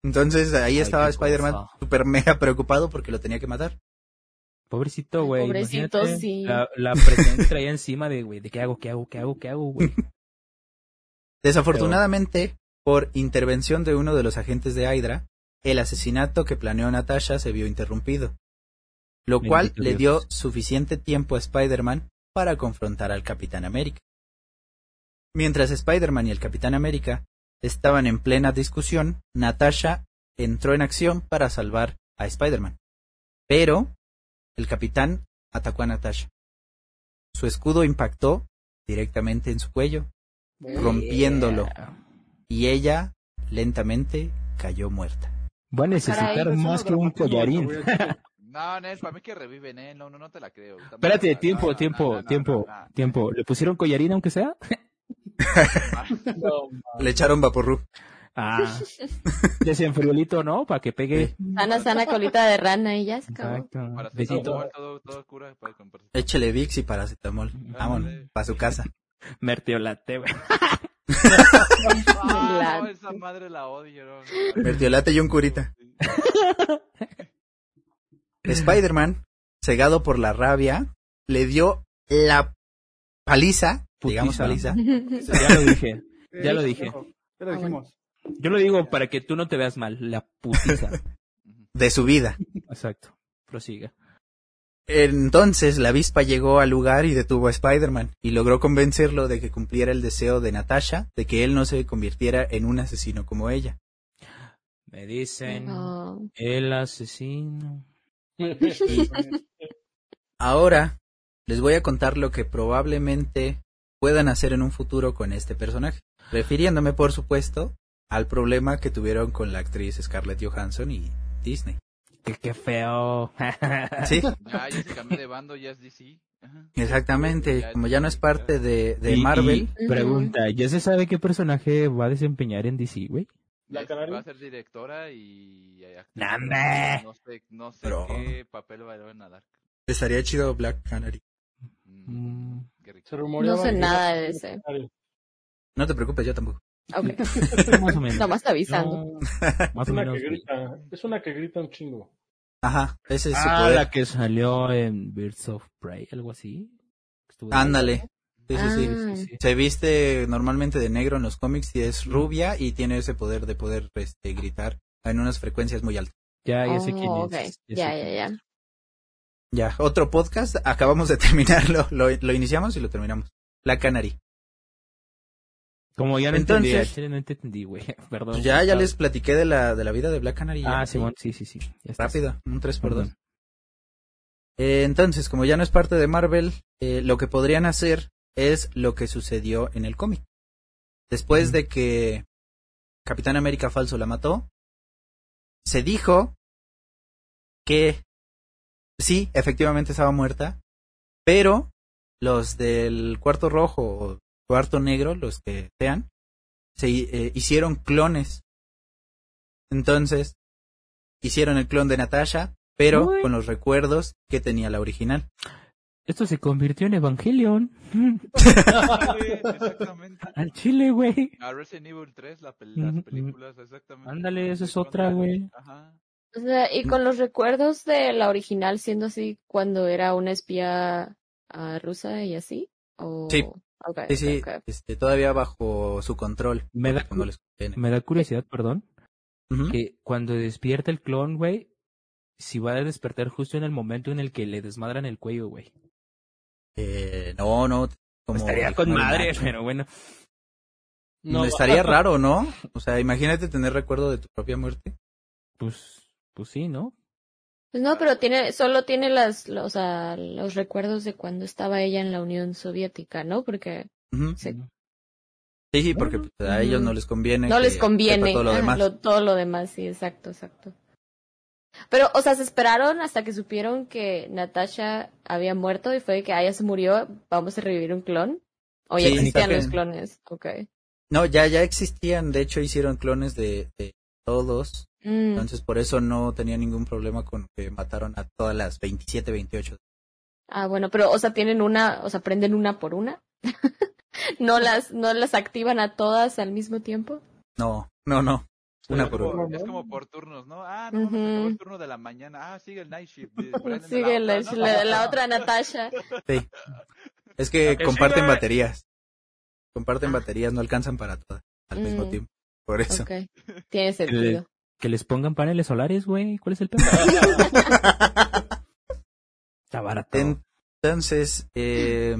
Entonces ahí Ay, estaba Spider-Man super mega preocupado porque lo tenía que matar. Pobrecito, güey. pobrecito, imagínate sí. La, la presión que traía encima de, güey, de qué hago, qué hago, qué hago, qué hago, güey. Desafortunadamente, por intervención de uno de los agentes de Hydra, el asesinato que planeó Natasha se vio interrumpido, lo Bendito cual le Dios. dio suficiente tiempo a Spider-Man para confrontar al Capitán América. Mientras Spider-Man y el Capitán América estaban en plena discusión, Natasha entró en acción para salvar a Spider-Man. Pero el capitán atacó a Natasha. Su escudo impactó directamente en su cuello, rompiéndolo, y ella lentamente cayó muerta. Va a necesitar Caray, más que un collarín. No, Nel, para mí que reviven, ¿eh? No, no, no te la creo. Espérate, tiempo, No, tiempo, no, no, tiempo, no, no. tiempo. ¿Le pusieron collarín aunque sea? No, Le echaron vaporru. Ah, desenfriolito, ¿no? Para que pegue. Sana, sana colita de rana y ya se acabó. Exacto. Para Besito. todo, todo, cura. Para. Échele Vicks y paracetamol. Vámonos, para su casa. Mertiolate, güey. Ah, no, esa madre la odio. no. Vertiolate y un curita. Spider-Man, cegado por la rabia, le dio la paliza, digamos Putiza. paliza, Ya lo dije. Ya lo dije. Ya lo dijimos. Yo lo digo para que tú no te veas mal. La putiza. de su vida. Exacto. Prosiga. Entonces la avispa llegó al lugar y detuvo a Spider-Man y logró convencerlo de que cumpliera el deseo de Natasha de que él no se convirtiera en un asesino como ella. Me dicen No. el asesino. Ahora les voy a contar lo que probablemente puedan hacer en un futuro con este personaje, refiriéndome por supuesto al problema que tuvieron con la actriz Scarlett Johansson y Disney. Qué, qué feo. Sí, Ya, ya se cambió de bando, ya es DC. Ajá. exactamente, como ya no es parte de, de Y- Marvel, y pregunta, ¿ya se sabe qué personaje va a desempeñar en DC, güey? ¿La? Va a ser directora y... ¡Nambe! No sé, no sé Pero- qué papel va a dar. estaría chido Black Canary. Mm, Mm. qué rico. Se rumoreaba No sé nada de ese. No te preocupes, yo tampoco. Ok. Más o menos. Nomás avisando. No, Es más o una menos. que grita, es una que grita un chingo. Ajá, ese es su Ah, poder. la que salió en Birds of Prey, algo así. Ándale. Sí, sí, sí. Ah. Sí, sí. Se viste normalmente de negro en los cómics y es rubia y tiene ese poder de poder este, gritar en unas frecuencias muy altas. Ya, ya sé quién Oh, es. Ya, quién ya, es. ya. Ya, otro podcast, acabamos de terminarlo, lo, lo iniciamos y lo terminamos. La Canary. Como ya no Entonces- entendí, al chile no entendí, güey. Perdón. Pues ya, ya les platiqué de la, de la vida de Black Canary. Ah. Simón, sí, sí, sí. Ya. Rápido, un 3 por 2 Perdón. Eh, entonces, como ya no es parte de Marvel, eh, lo que podrían hacer es lo que sucedió en el cómic. Después de que Capitán América Falso la mató, se dijo que sí, efectivamente estaba muerta, pero los del cuarto rojo cuarto negro, los que sean, se eh, hicieron clones. Entonces, hicieron el clon de Natasha, pero Uy. con los recuerdos que tenía la original. Esto se convirtió en Evangelion. Exactamente. Al chile, güey. A Resident Evil 3, la pel- Ujú, las películas, exactamente. Ándale, esa es otra, güey. Ajá. O sea, y con los recuerdos de la original siendo así cuando era una espía ah, rusa y así. ¿O... Sí. Sí, sí, este, todavía bajo su control. Me da, me da curiosidad, perdón, que cuando despierta el clon, güey, si va a despertar justo en el momento en el que le desmadran el cuello, güey. Eh, no, no. Como Estaría con madre, Nacho. pero bueno. No, Estaría raro, ¿no? O sea, imagínate tener recuerdo de tu propia muerte. Pues, pues sí, ¿no? Pues no, pero tiene, solo tiene las, los, los recuerdos de cuando estaba ella en la Unión Soviética, ¿no? Porque. Sí. Porque pues, a ellos no les conviene. no que les conviene Todo lo demás. lo- todo lo demás, sí, exacto, exacto. Pero, o sea, se esperaron hasta que supieron que Natasha había muerto y fue de que, ah, ya se murió, vamos a revivir un clon. O ya Sí, existían los clones, ok. No, ya, ya existían. De hecho, hicieron clones de, de todos. Mm, Entonces, por eso no tenía ningún problema con que mataron a todas las 27, 28. Ah, bueno, pero, o sea, tienen una, o sea, prenden una por una. no las, no las activan a todas al mismo tiempo. No, no, no. Una por una. Es como por turnos, ¿no? Ah, no, acabó el turno de la mañana. Ah, sigue el night shift. Sigue la, otra, ¿no? la- la otra Natasha. Sí. Es que que comparten sigue. baterías. Comparten baterías, no alcanzan para todas al mismo Mm. tiempo. Por eso. Ok, tiene sentido. Que les pongan paneles solares, güey. ¿Cuál es el pedo? Está barato. Entonces, eh,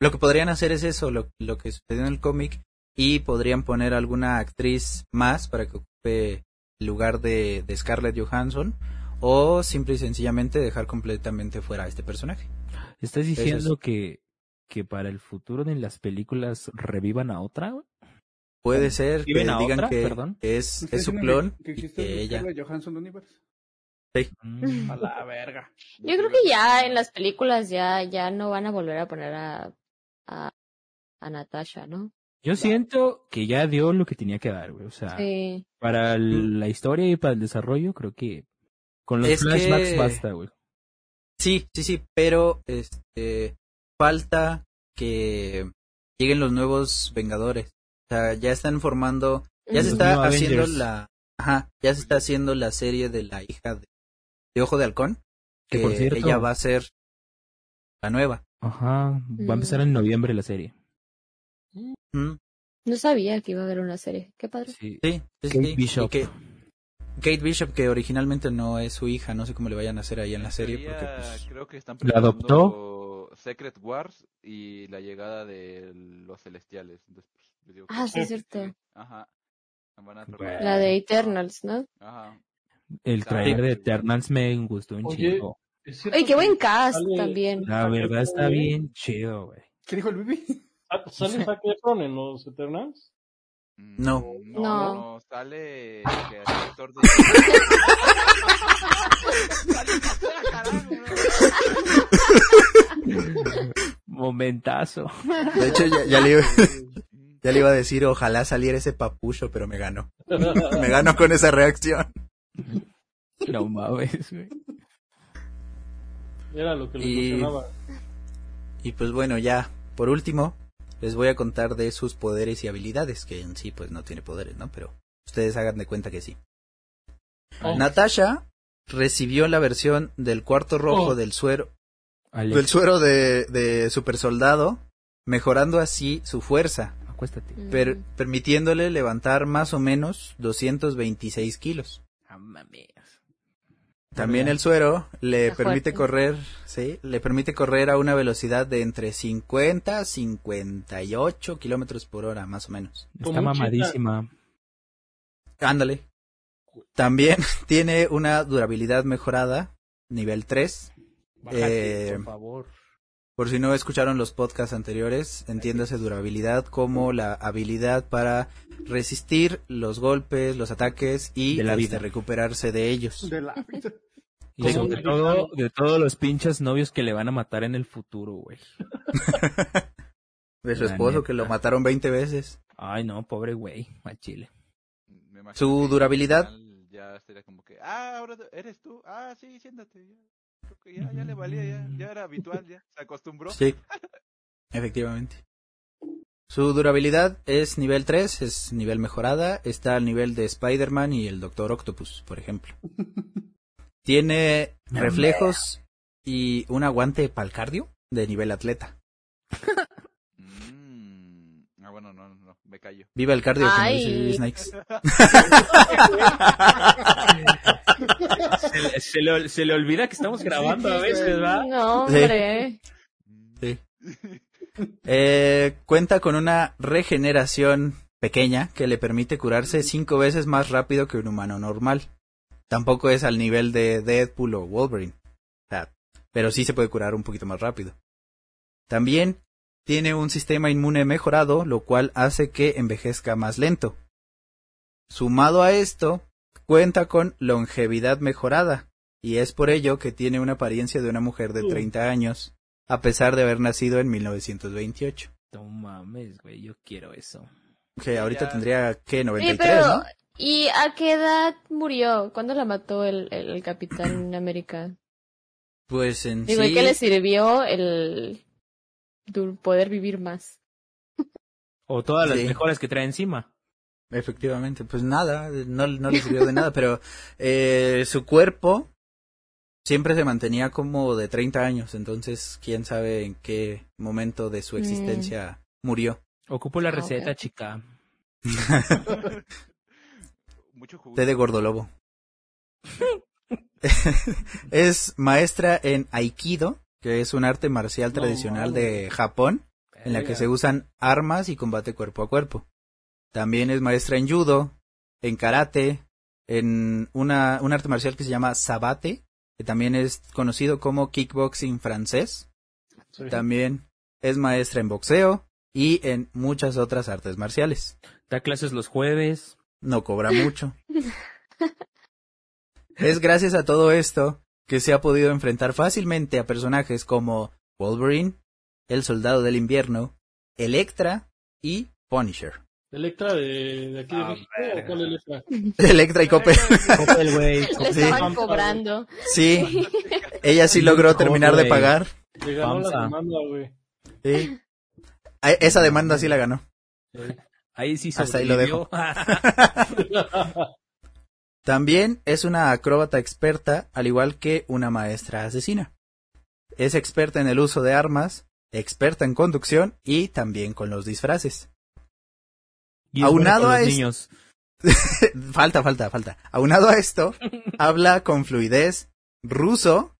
lo que podrían hacer es eso, lo, lo que sucedió en el cómic, y podrían poner alguna actriz más para que ocupe el lugar de, de Scarlett Johansson, o simple y sencillamente dejar completamente fuera a este personaje. ¿Estás diciendo que, que para el futuro de las películas revivan a otra? Puede ser que ¿Viven a digan otra? que, Perdón. es, ¿Está es su clon Que, existe que el ella. Scarlett Johansson Universe. Mm. A la verga. Yo creo que ya en las películas ya, ya no van a volver a poner a, a, a Natasha, ¿no? Yo siento que ya dio lo que tenía que dar, güey. O sea, Sí. para el- la historia y para el desarrollo, creo que con los Es flashbacks que- basta, güey. Sí, sí, sí, pero este falta que lleguen los nuevos Vengadores. O sea, ya están formando, ya se está haciendo Avengers. la, ajá, ya se está haciendo la serie de la hija de, de Ojo de Halcón, Que que por cierto- ella va a ser la nueva. Ajá, va a empezar Mm. en noviembre la serie. Mm, No sabía que iba a haber una serie. Qué padre. Sí. Sí, sí, Kate sí. Bishop. que- Kate Bishop, que originalmente no es su hija, no sé cómo le vayan a hacer ahí en la serie, porque pues, creo que están ¿La adoptó? Secret Wars y la llegada de los celestiales. Entonces, pues, yo digo que Ah, sí, es cierto. Ajá. Van a Bueno. preparar- La de Eternals, ¿no? Ajá. El trailer de Eternals me gustó un Oye, chingo. ¿es cierto Oye, qué buen cast sale- también. La verdad está bien chido, güey. ¿Qué dijo el Bibi? Ah, ¿Sale Zac Efron en los Eternals? No. No, No. no, sale que es actor de... Momentazo. de hecho ya, ya le, iba- ya le iba a decir, ojalá saliera ese papucho, pero me ganó. Me ganó con esa reacción. No mames, güey. Era lo que les Y-. Y pues bueno, ya, por último, les voy a contar de sus poderes y habilidades, que en sí pues no tiene poderes, ¿no? Pero ustedes hagan de cuenta que sí. Oh. Natasha recibió la versión del cuarto rojo Oh. del suero, Alex, del suero de, de super soldado, mejorando así su fuerza, acuéstate. per- Mm. permitiéndole levantar más o menos 226 kilos. Mames. También el suero le Está permite fuerte. correr, sí, le permite correr a una velocidad de entre 50 a 58 kilómetros por hora, más o menos. Está mamadísima. Ándale. También tiene una durabilidad mejorada, nivel 3. Bájate, Eh, por favor. Por si no escucharon los podcasts anteriores, entiéndase durabilidad como la habilidad para resistir los golpes, los ataques y De la este, vida. recuperarse de ellos. De la vida. Y como sobre un todo, de todos los pinches novios que le van a matar en el futuro, güey. De su La esposo neta. que lo mataron 20 veces. Ay, no, pobre güey, a Chile. Su que durabilidad. al final Ya sería como que, ah, ahora eres tú. Ah, sí, siéntate. Ya. Creo que ya, ya le valía, ya, ya era habitual, ya. Se acostumbró. Sí, efectivamente. Su durabilidad es nivel 3, es nivel mejorada, está al nivel de Spider-Man y el Doctor Octopus, por ejemplo. Tiene reflejos y un aguante palcardio de nivel atleta. Mm. Ah, bueno, no, no, me callo. Viva el cardio, Ay. Snakes. Se, le- se le, se le olvida que estamos grabando a veces, ¿verdad? No, Sí. hombre. Sí. Eh, cuenta con una regeneración pequeña que le permite curarse cinco veces más rápido que un humano normal. Tampoco es al nivel de Deadpool o Wolverine. O sea, pero sí se puede curar un poquito más rápido. También tiene un sistema inmune mejorado, lo cual hace que envejezca más lento. Sumado a esto, cuenta con longevidad mejorada, y es por ello que tiene una apariencia de una mujer de 30 años, a pesar de haber nacido en 1928. No mames, güey, yo quiero eso. Que ahorita Ya. tendría, ¿qué? Sí, 93, pero ¿no? ¿Y a qué edad murió? ¿Cuándo la mató el, el, el Capitán América? Pues en Digo, sí... ¿y qué le sirvió el poder vivir más? O todas las Sí. mejoras que trae encima. Efectivamente, pues nada, no, no le sirvió de nada, pero eh, su cuerpo siempre se mantenía como de 30 años, entonces quién sabe en qué momento de su Mm. existencia murió. Ocupo la Ah, receta, chica. Mucho jugo. Té de gordolobo. es maestra en Aikido, que es un arte marcial tradicional de Japón, en la que se usan armas y combate cuerpo a cuerpo. También es maestra en judo, en karate, en una, un arte marcial que se llama sabate, que también es conocido como kickboxing francés. Sí. También es maestra en boxeo y en muchas otras artes marciales. Da clases los jueves. No cobra mucho. es gracias a todo esto que se ha podido enfrentar fácilmente a personajes como Wolverine, el Soldado del Invierno, Electra y Punisher. ¿Electra de, de aquí de Ah, México o cuál Electra? Electra y Copper. Copel, güey. Le Copel. Sí. estaban cobrando. Sí, ella sí logró terminar de pagar. Le ganó la demanda, güey. Sí. Esa demanda sí la ganó. Sí. Ahí sí Hasta ahí lo sobrevivió. También es una acróbata experta, al igual que una maestra asesina. Es experta en el uso de armas, experta en conducción y también con los disfraces. Y Aunado a los es- niños. falta, falta, falta. Aunado a esto, habla con fluidez ruso,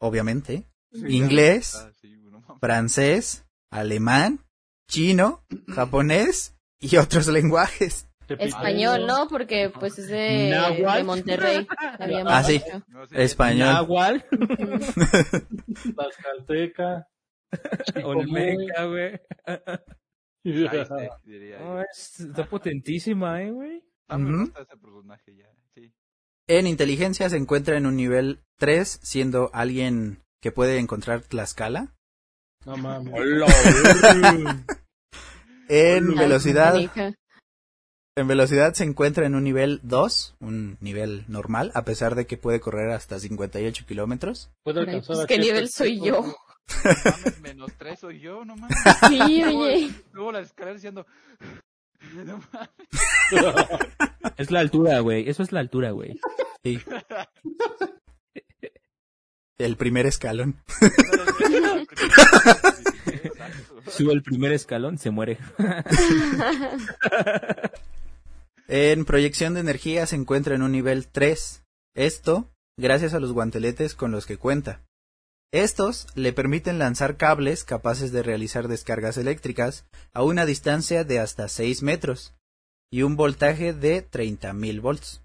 obviamente, inglés, Ah, sí, francés, alemán, chino, japonés y otros lenguajes. Español, ¿no? Porque pues es de, Monterrey. Ah, sí. dicho. No, sí, Español. Nahual. Tlaxcalteca. Olmeca, güey. No, es- está potentísima, eh, güey. Ah, me gusta ese personaje ya. Sí. En inteligencia se encuentra en un nivel 3, siendo alguien que puede encontrar Tlaxcala. No mames. En velocidad, en velocidad se encuentra en un nivel 2, un nivel normal, a pesar de que puede correr hasta 58 kilómetros. Puede Ay, alcanzar pues, a ¿Qué nivel soy yo? Mames, menos tres soy yo, no mames. Sí, oye. Luego la escalera diciendo. No mames. Es la altura, güey. Eso es la altura, güey. Sí. El primer escalón. Sube el primer escalón, se muere. En proyección de energía se encuentra en un nivel 3. Esto gracias a los guanteletes con los que cuenta. Estos le permiten lanzar cables capaces de realizar descargas eléctricas a una distancia de hasta 6 metros y un voltaje de 30.000 volts.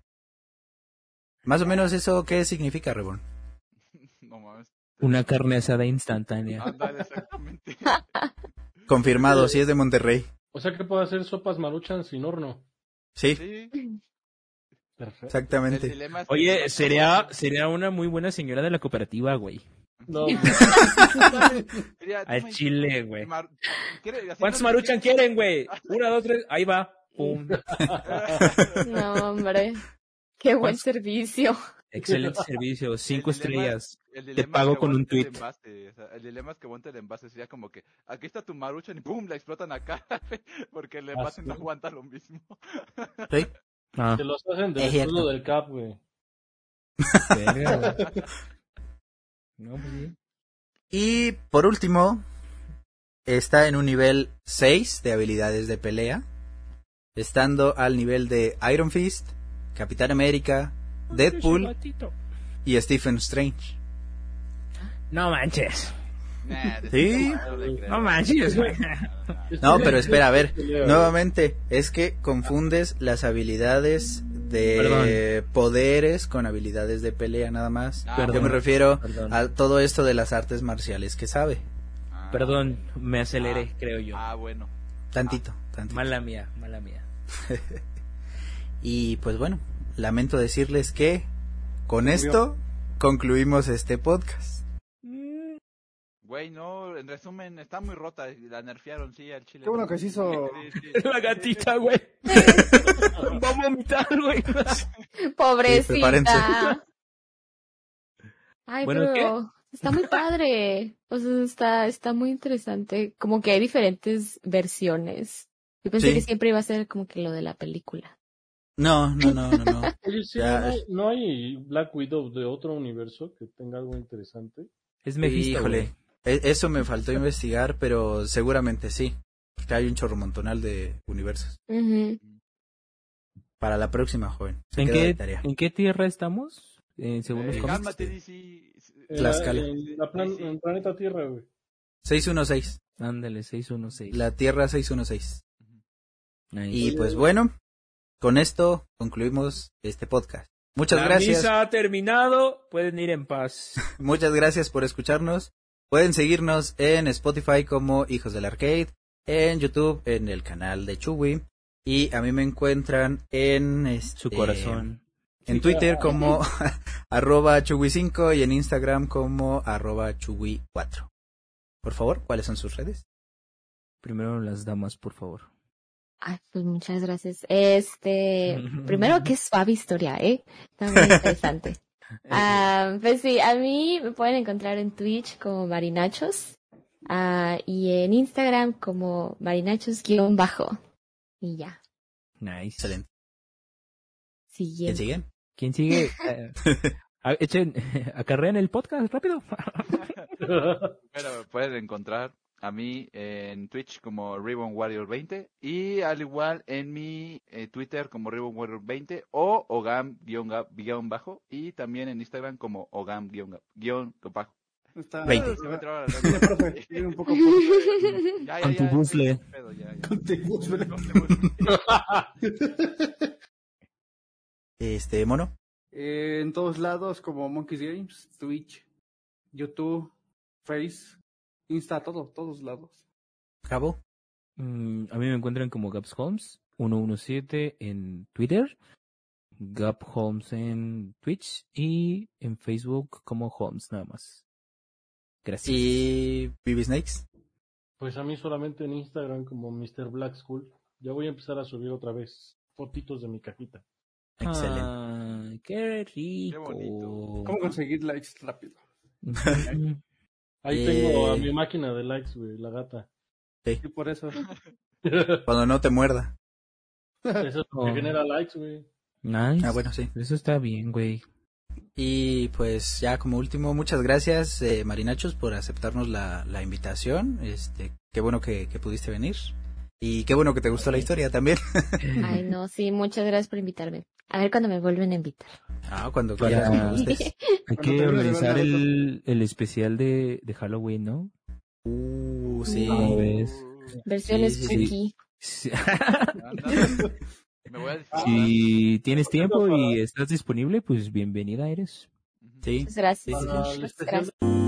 Más o menos eso, ¿qué significa, Reborn? Una carne asada instantánea. Exactamente. Confirmado, si es de Monterrey. O sea que puede hacer sopas maruchan sin horno. Sí, Sí. Perfecto. Exactamente. Oye, sería, sería una muy buena señora de la cooperativa, güey. No, Al "Tú me chile, güey. mar- ¿quiere- así ¿Cuántos no- maruchan quieren, güey? Una, dos, tres, ahí va. Pum. No, hombre. Qué buen ¿Cuántos? servicio. Excelente servicio, cinco El dilema- estrellas. el Te dilema es pago que con un el tweet. envase, o sea, el dilema es que aguante el envase. Sería como que aquí está tu maruchan y ¡pum! la explotan acá. porque el envase sí. no aguanta lo mismo. Sí. Ah, Te los hacen del Es cierto. escudo del Cap, güey. No, pues. Y por último, está en un nivel 6 de habilidades de pelea, estando al nivel de Iron Fist, Capitán América, Deadpool y Stephen Strange. No manches. Sí. no manches. No, pero espera, a ver, nuevamente, es que confundes las habilidades de poderes con habilidades de pelea nada más. Ah, Yo me refiero Perdón. a todo esto de las artes marciales que sabe. Ah, Perdón, me aceleré, creo yo. Ah, bueno. Tantito, tantito. Mala mía, mala mía. Y pues bueno, lamento decirles que con esto concluimos este podcast. Güey, no, en resumen, está muy rota. La nerfearon, sí, al chile. Qué bueno que se hizo. Sí, sí, sí. La gatita, güey. Va a vomitar, güey. Pobrecita. prepárense. Ay, Bueno, pero está muy padre. O sea, está, está muy interesante. Como que hay diferentes versiones. Yo pensé Sí. que siempre iba a ser como que lo de la película. No, no, no, no, no. Oye, sí, Ya. no, hay, no hay Black Widow de otro universo que tenga algo interesante. Es Mephisto, Híjole, e- eso me faltó investigar, pero seguramente sí. Porque hay un chorro montonal de universos. Para la próxima, joven. Se ¿En queda de qué, tarea. ¿En qué tierra estamos? Eh, según los Eh, cómics. cálmate, DC. En Tlaxcala. la- En, la plan- en planeta Tierra, güey. 616. Ándale, 616. La Tierra 616. Nice. Y pues bueno, con esto concluimos este podcast. Muchas La gracias. misa ha terminado. Pueden ir en paz. Muchas gracias por escucharnos. Pueden seguirnos en Spotify como Hijos del Arcade, en YouTube en el canal de Chuwi y a mí me encuentran en este, Su corazón. en Twitter como arroba Chuwi5 y en Instagram como arroba Chuwi4. Por favor, ¿cuáles son sus redes? Primero las damas, por favor. Ay, pues muchas gracias. Este, primero qué suave historia, ¿eh? Está muy interesante. Ah, pues sí, a mí me pueden encontrar en Twitch como Marinachos ah, y en Instagram como Marinachos-bajo. Y ya, Nice. Excelente. ¿Quién siguiente. sigue? ¿Quién sigue? A- echen, acarrean el podcast rápido. Bueno, me pueden encontrar a mí en Twitch como Ribbon Warrior 20 y al igual en mi eh, Twitter como Ribbon Warrior 20 o Ogam-bajo y también en Instagram como Ogam-bajo. Está... 20. Se profe, tiene un poco ya, ya. Con tu bufle. Con tu bufle. Este, mono. Eh, en todos lados como Monkeys Games, Twitch, YouTube, Face, Insta, todo, todos lados. Cabo. Mm, a mí me encuentran como Gaps Holmes 117 en Twitter, Gap Holmes en Twitch y en Facebook como Holmes nada más. Gracias. Y BB Snakes. Pues a mí solamente en Instagram como Mr. Black School. Ya voy a empezar a subir otra vez fotitos de mi cajita. Excelente. Qué rico. bonito. ¿Cómo conseguir likes rápido? Ahí Eh. tengo a mi máquina de likes, güey, la gata. Y por eso. Cuando no te muerda. Eso es lo Oh. que genera likes, güey. Nice. Ah, bueno, sí. Eso está bien, güey. Y pues ya como último, muchas gracias eh, Marinachos por aceptarnos la, la invitación. Este, qué bueno que, que pudiste venir. Y qué bueno que te gustó la historia también. Ay, no, sí, muchas gracias por invitarme. A ver cuándo me vuelven a invitar. Ah, cuando quieras, cuando. Hay Cuando que organizar el, el especial de, de Halloween, ¿no? Uh, sí. ¿Cómo ves? Versión Sí, sí. Si, Anda. Me voy a disfrazar. si tienes tiempo y estás disponible, pues bienvenida eres. Sí. Muchas gracias. Sí, sí, sí. Para el Muchas especial gracias.